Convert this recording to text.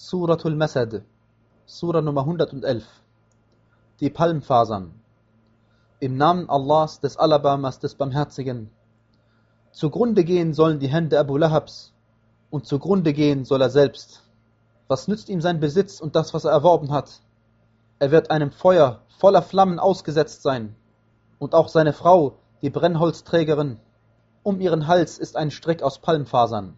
Suratul Masad, Surah Nummer 111. Die Palmfasern. Im Namen Allahs, des Alabamas, des Barmherzigen. Zugrunde gehen sollen die Hände Abu Lahabs und zugrunde gehen soll er selbst. Was nützt ihm sein Besitz und das, was er erworben hat? Er wird einem Feuer voller Flammen ausgesetzt sein. Und auch seine Frau, die Brennholzträgerin. Um ihren Hals ist ein Strick aus Palmfasern.